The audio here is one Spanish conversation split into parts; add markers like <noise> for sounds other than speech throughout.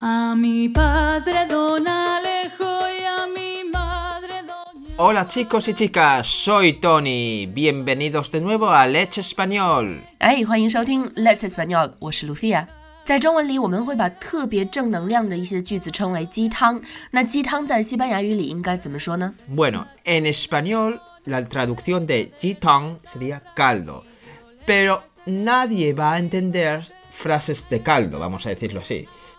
A mi padre don Alejo y a mi madre doña... Hola chicos y chicas, soy Tony. Bienvenidos de nuevo a Let's Español. 哎，欢迎收听 Let's Español，我是 Lucia。在中文里，我们会把特别正能量的一些句子称为鸡汤。那鸡汤在西班牙语里应该怎么说呢？ Bueno, en español la traducción de gitán sería caldo, pero nadie va a entender frases de caldo, vamos a decirlo así.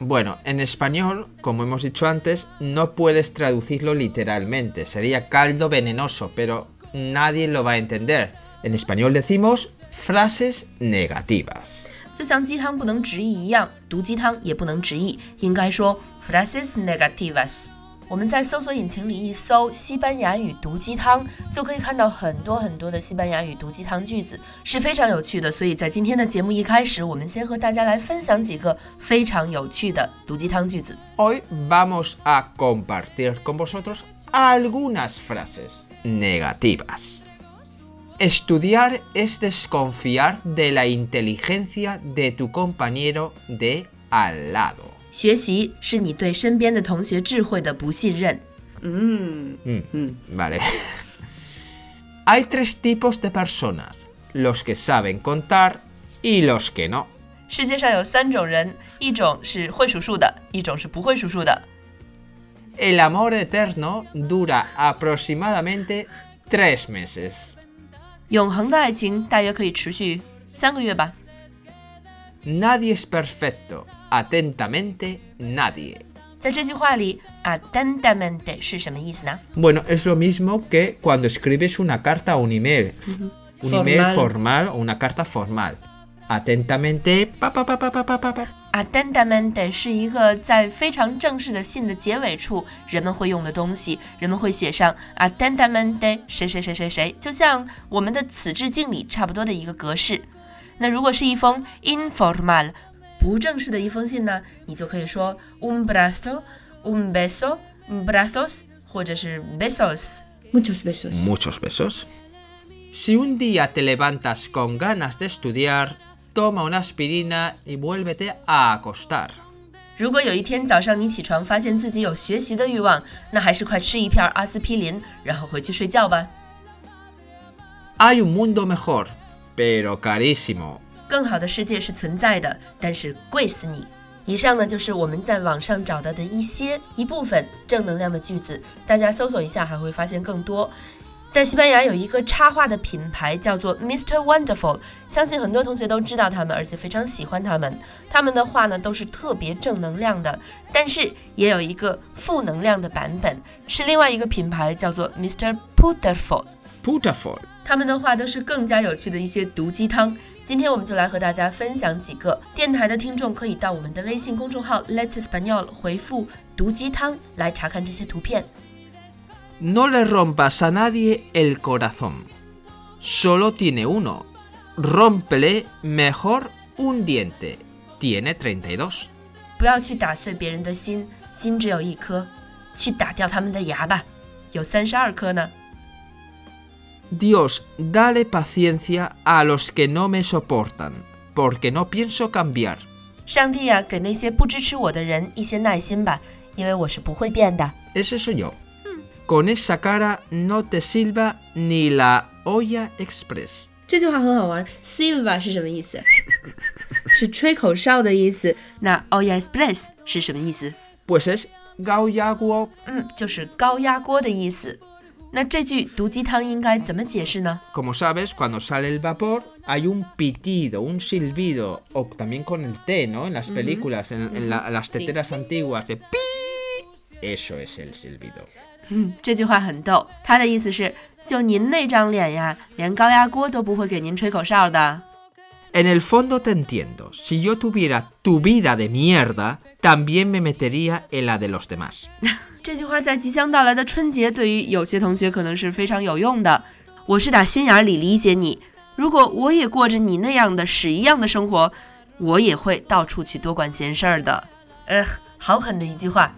Bueno, en español, como hemos dicho antes, no puedes traducirlo literalmente, sería caldo venenoso, pero nadie lo va a entender. En español decimos frases negativas. 就像鸡汤不能直译一样，毒鸡汤也不能直译，应该说 frases negativas。 我们在搜索引擎里一搜西班牙语毒鸡汤，就可以看到很多很多的西班牙语毒鸡汤句子，是非常有趣的。所以在今天的节目一开始，我们先和大家来分享几个非常有趣的毒鸡汤句子。 Hoy vamos a compartir con vosotros algunas frases negativas. Estudiar es desconfiar de la inteligencia de tu compañero de al lado. 学习是你对身边的同学智慧的不信任。 Mm, Vale. Hay tres <laughs> tipos de personas, los que saben contar y los que no. 世界上有三种人，一种是会数数的，一种是不会数数的。 El amor eterno dura aproximadamente tres meses. 永恒的爱情大约可以持续三个月吧。 Nadie es perfecto. Atentamente, nadie. 在这句话里，atentamente 是什么意思呢？ Bueno, es lo mismo que cuando escribes una carta o un email. Un email Formal. formal o una carta formal. Atentamente. Pa, pa, pa, pa, pa, pa, pa, pa. atentamente 是一个在非常正式的信的结尾处人们会用的东西，人们会写上 atentamente 谁谁谁谁谁，就像我们的此致敬礼差不多的一个格式。那如果是一封 informal 不正式的一封信呢，你就可以说 un brazo, un beso, brazos，或者是 besos。 Muchos besos. Muchos besos. Si un día te levantas con ganas de estudiar, toma una aspirina y vuélvete a acostar. 如果有一天早上你起床发现自己有学习的欲望，那还是快吃一片阿司匹林，然后回去睡觉吧。 Hay un mundo mejor, pero carísimo. 更好的世界是存在的，但是贵死你。以上呢就是我们在网上找到的一些一部分正能量的句子，大家搜索一下还会发现更多。在西班牙有一个插画的品牌叫做 Mr. Wonderful，相信很多同学都知道他们，而且非常喜欢他们。他们的画呢都是特别正能量的，但是也有一个负能量的版本，是另外一个品牌叫做 Mr. Putterful。Putterful 他们的话都是更加有趣的一些毒鸡汤。今天我们就来和大家分享几个。电台的听众可以到我们的微信公众号 Let's Español 回复“毒鸡汤”来查看这些图片。No le rompas a nadie el corazón. Solo tiene uno. Rompele mejor un diente. Tiene trinteros 不要去打碎别人的心，心只有一颗，去打掉他们的牙吧，有三十二颗呢。Dios, dale paciencia a los que no me soportan, porque no pienso cambiar. 上帝呀、给那些不支持我的人一些耐心吧，因为我是不会变的。 Ese soy yo. Con esa cara no te silba ni la olla express. 这句话很好玩。Silva 是什么意思？是吹口哨的意思。那 <laughs> o y express 是什么意思？ Pues es gauyaguo 嗯，就是高压锅的意思。 那这句毒鸡汤应该怎么解释呢？Como sabes, cuando sale el vapor hay un pitido, un silbido, o también con el té, ¿no? En las películas, en, en la- las teteras antiguas, de pi. Eso es el silbido. 嗯，这句话很逗，他的意思是，就您那张脸呀，连高压锅都不会给您吹口哨的。En el fondo te entiendo. Si yo tuviera tu vida de mierda, también me metería en la de los demás. <laughs> 这句话在即将到来的春节，对于有些同学可能是非常有用的。我是打心眼里理解你。如果我也过着你那样的屎一样的生活，我也会到处去多管闲事儿的。呃，好狠的一句话。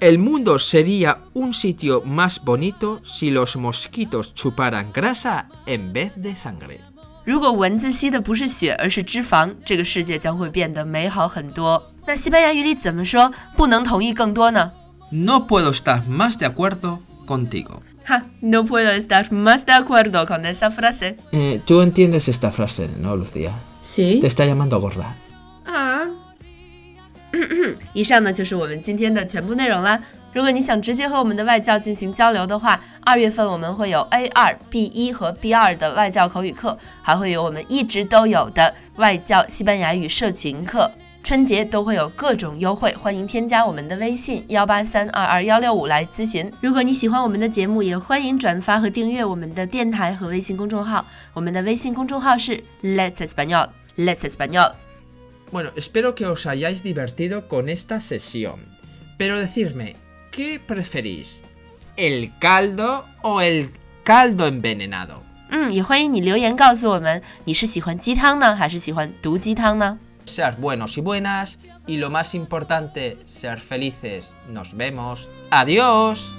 El mundo sería un sitio más bonito si los mosquitos chuparan grasa en vez de sangre. 如果蚊子吸的不是血，而是脂肪，这个世界将会变得美好很多。那西班牙语里怎么说不能同意更多呢？No puedo estar más de acuerdo contigo. 哈，No puedo estar más de acuerdo con esa frase。Eh, Tú entiendes esta frase, ¿no, Lucía? Sí. Te está llamando gorda. 啊，以上呢就是我们今天的全部内容啦。如果你想直接和我们的外教进行交流的话，二月份我们会有 A 二、B 一和 B 二的外教口语课，还会有我们一直都有的外教西班牙语社群课。春节都会有各种优惠，欢迎添加我们的微信幺八三二二幺六五来咨询。如果你喜欢我们的节目，也欢迎转发和订阅我们的电台和微信公众号。我们的微信公众号是 Let's Español，Let's Español。Bueno, espero que os hayáis divertido con esta sesión. Pero decidme, ¿qué preferís? ¿El caldo o el caldo envenenado? 嗯，也欢迎你留言告诉我们，你是喜欢鸡汤呢，还是喜欢毒鸡汤呢？ Ser buenos y buenas y lo más importante, ser felices. Nos vemos. Adiós.